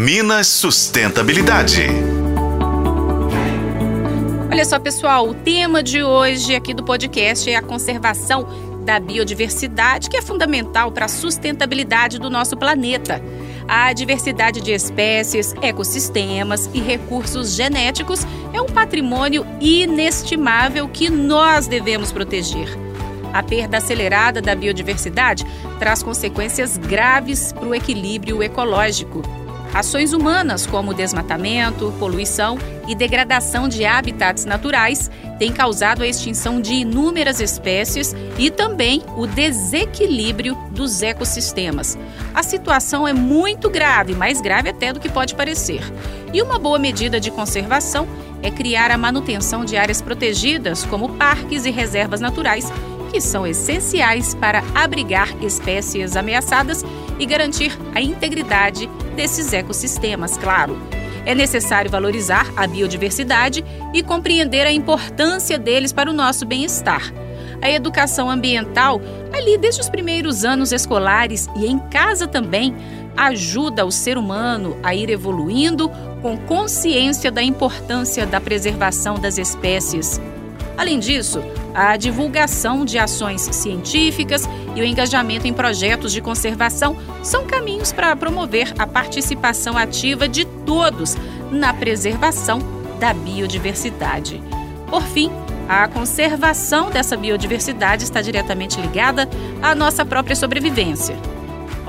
Minas Sustentabilidade. Olha só, pessoal, o tema de hoje aqui do podcast é a conservação da biodiversidade, que é fundamental para a sustentabilidade do nosso planeta. A diversidade de espécies, ecossistemas e recursos genéticos é um patrimônio inestimável que nós devemos proteger. A perda acelerada da biodiversidade traz consequências graves para o equilíbrio ecológico. Ações humanas, como desmatamento, poluição e degradação de habitats naturais, têm causado a extinção de inúmeras espécies e também o desequilíbrio dos ecossistemas. A situação é muito grave, mais grave até do que pode parecer. E uma boa medida de conservação é criar a manutenção de áreas protegidas, como parques e reservas naturais, que são essenciais para abrigar espécies ameaçadas e garantir a integridade desses ecossistemas, claro. É necessário valorizar a biodiversidade e compreender a importância deles para o nosso bem-estar. A educação ambiental, ali desde os primeiros anos escolares e em casa também, ajuda o ser humano a ir evoluindo com consciência da importância da preservação das espécies. Além disso, a divulgação de ações científicas e o engajamento em projetos de conservação são caminhos para promover a participação ativa de todos na preservação da biodiversidade. Por fim, a conservação dessa biodiversidade está diretamente ligada à nossa própria sobrevivência.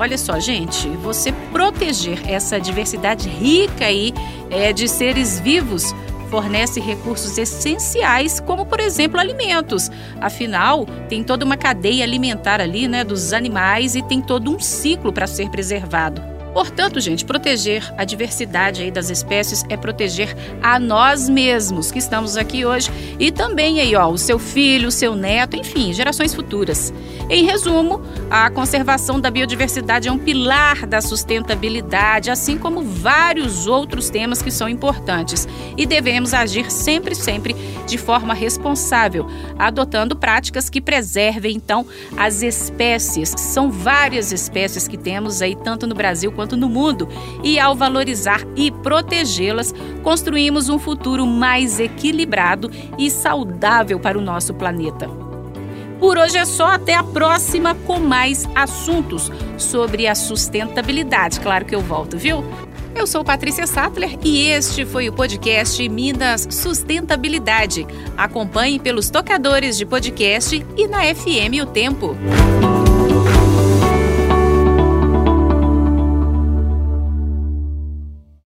Olha só, gente, você proteger essa diversidade rica aí é, de seres vivos fornece recursos essenciais, como por exemplo alimentos. Afinal, tem toda uma cadeia alimentar ali, né, dos animais e tem todo um ciclo para ser preservado. Portanto, gente, proteger a diversidade aí das espécies é proteger a nós mesmos que estamos aqui hoje e também aí, ó, o seu filho, o seu neto, enfim, gerações futuras. Em resumo, a conservação da biodiversidade é um pilar da sustentabilidade, assim como vários outros temas que são importantes e devemos agir sempre, sempre de forma responsável, adotando práticas que preservem então as espécies. São várias espécies que temos aí tanto no Brasil quanto no mundo, e ao valorizar e protegê-las, construímos um futuro mais equilibrado e saudável para o nosso planeta. Por hoje é só, até a próxima com mais assuntos sobre a sustentabilidade. Claro que eu volto, viu? Eu sou Patrícia Sattler e este foi o podcast Minas Sustentabilidade. Acompanhe pelos tocadores de podcast e na FM O Tempo.